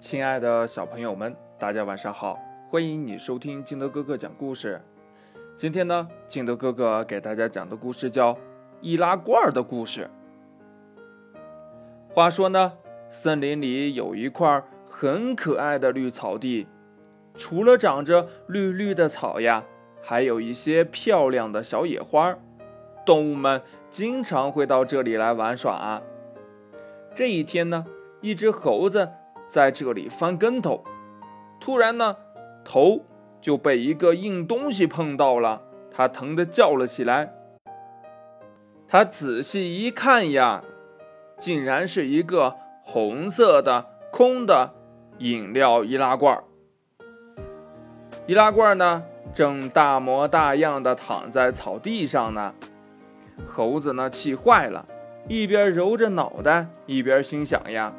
亲爱的小朋友们，大家晚上好！欢迎你收听金德哥哥讲故事。今天呢，金德哥哥给大家讲的故事叫《易拉罐的故事》。话说呢，森林里有一块很可爱的绿草地，除了长着绿绿的草呀，还有一些漂亮的小野花。动物们经常会到这里来玩耍。这一天呢，一只猴子在这里翻跟头，突然呢，头就被一个硬东西碰到了，他疼得叫了起来。他仔细一看呀，竟然是一个红色的空的饮料易拉罐。易拉罐呢，正大模大样的躺在草地上呢。猴子呢，气坏了，一边揉着脑袋，一边心想呀：“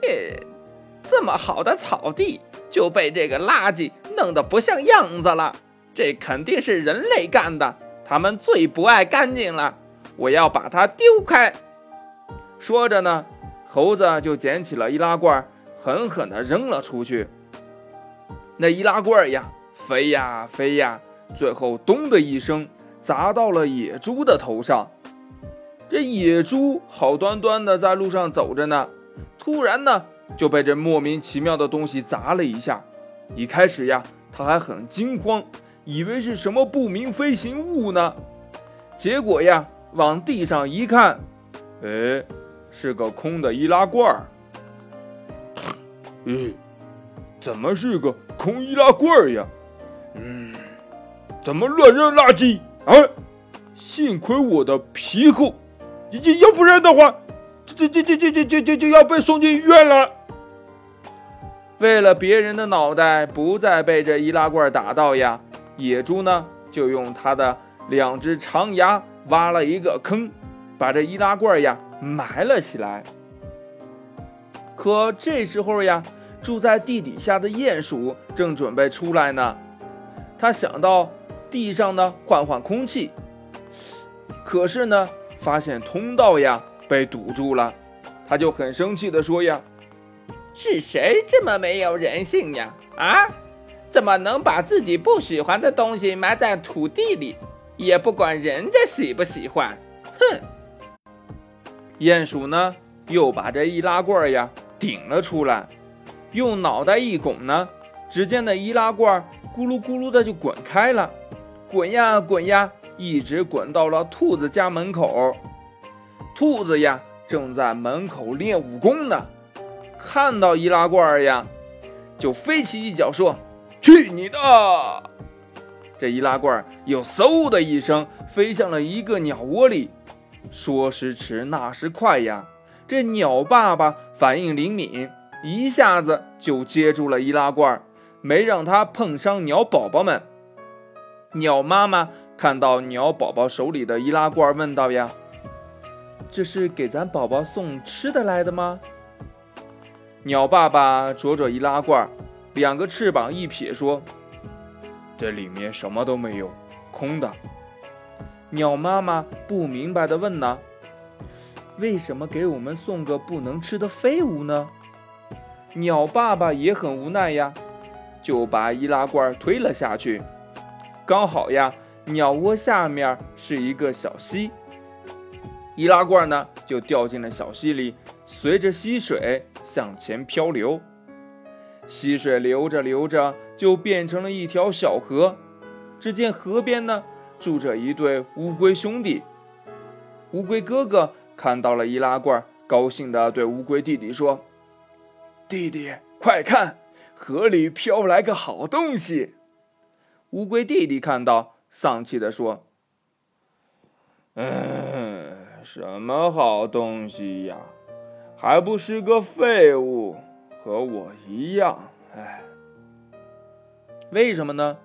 这么好的草地就被这个垃圾弄得不像样子了，这肯定是人类干的，他们最不爱干净了，我要把它丢开。”说着呢，猴子就捡起了易拉罐，狠狠地扔了出去。那易拉罐呀，飞呀飞呀，最后咚的一声。砸到了野猪的头上，这野猪好端端的在路上走着呢，突然呢就被这莫名其妙的东西砸了一下。一开始呀，他还很惊慌，以为是什么不明飞行物呢。结果呀，往地上一看，哎，是个空的易拉罐儿。嗯，怎么是个空易拉罐儿呀？嗯，怎么乱扔垃圾？啊！幸亏我的皮厚，要要不然的话，这这这这这这这就要被送进医院了。为了别人的脑袋不再被这易拉罐打到呀，野猪呢就用它的两只长牙挖了一个坑，把这易拉罐呀埋了起来。可这时候呀，住在地底下的鼹鼠正准备出来呢，他想到。地上呢换换空气，可是呢发现通道呀被堵住了，他就很生气地说呀：“是谁这么没有人性呀？啊，怎么能把自己不喜欢的东西埋在土地里，也不管人家喜不喜欢？哼！”鼹鼠呢又把这易拉罐呀顶了出来，用脑袋一拱呢，只见那易拉罐咕噜咕噜的就滚开了。滚呀滚呀，一直滚到了兔子家门口。兔子呀，正在门口练武功呢。看到易拉罐呀，就飞起一脚说：“去你的！”这易拉罐又嗖的一声飞向了一个鸟窝里。说时迟，那时快呀，这鸟爸爸反应灵敏，一下子就接住了易拉罐，没让它碰伤鸟宝宝们。鸟妈妈看到鸟宝宝手里的易拉罐，问道：“呀，这是给咱宝宝送吃的来的吗？”鸟爸爸啄着易拉罐，两个翅膀一撇，说：“这里面什么都没有，空的。”鸟妈妈不明白的问：“呢，为什么给我们送个不能吃的废物呢？”鸟爸爸也很无奈呀，就把易拉罐推了下去。刚好呀，鸟窝下面是一个小溪，易拉罐呢就掉进了小溪里，随着溪水向前漂流。溪水流着流着，就变成了一条小河。只见河边呢住着一对乌龟兄弟。乌龟哥哥看到了易拉罐，高兴地对乌龟弟弟说：“弟弟，快看，河里飘来个好东西。”乌龟弟弟看到，丧气地说：“嗯，什么好东西呀？还不是个废物，和我一样。哎，为什么呢？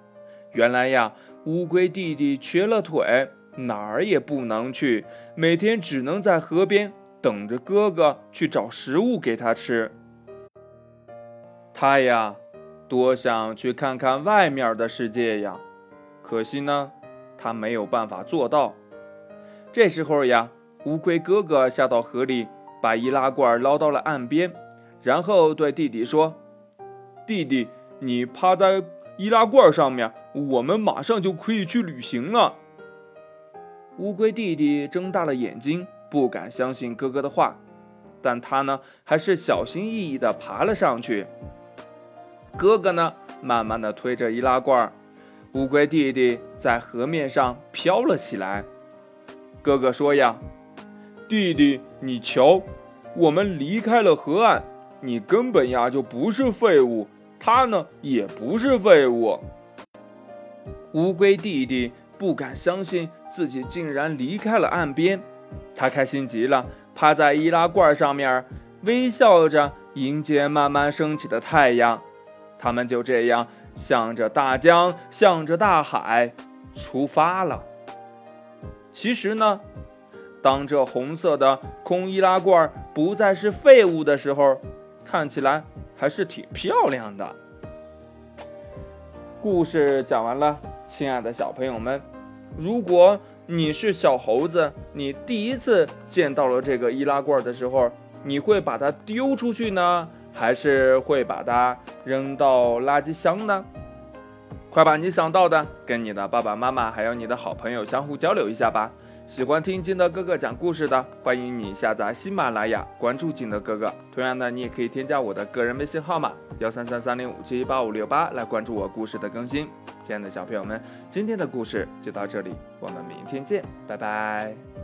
原来呀，乌龟弟弟瘸了腿，哪儿也不能去，每天只能在河边等着哥哥去找食物给他吃。他呀。”多想去看看外面的世界呀，可惜呢，他没有办法做到。这时候呀，乌龟哥哥下到河里，把易拉罐捞到了岸边，然后对弟弟说：“弟弟，你趴在易拉罐上面，我们马上就可以去旅行了。”乌龟弟弟睁大了眼睛，不敢相信哥哥的话，但他呢，还是小心翼翼地爬了上去。哥哥呢，慢慢地推着易拉罐，乌龟弟弟在河面上飘了起来。哥哥说：“呀，弟弟，你瞧，我们离开了河岸。”你根本呀就不是废物，他呢也不是废物。乌龟弟弟不敢相信自己竟然离开了岸边，他开心极了，趴在易拉罐上面，微笑着迎接慢慢升起的太阳。他们就这样向着大江，向着大海出发了。其实呢，当这红色的空易拉罐不再是废物的时候，看起来还是挺漂亮的。故事讲完了，亲爱的小朋友们，如果你是小猴子，你第一次见到了这个易拉罐的时候，你会把它丢出去呢，还是会把它扔到垃圾箱呢？快把你想到的跟你的爸爸妈妈还有你的好朋友相互交流一下吧。喜欢听金德哥哥讲故事的，欢迎你下载喜马拉雅，关注金德哥哥。同样的，你也可以添加我的个人微信号码幺三三三零五七八五六八来关注我故事的更新。亲爱的小朋友们，今天的故事就到这里，我们明天见，拜拜。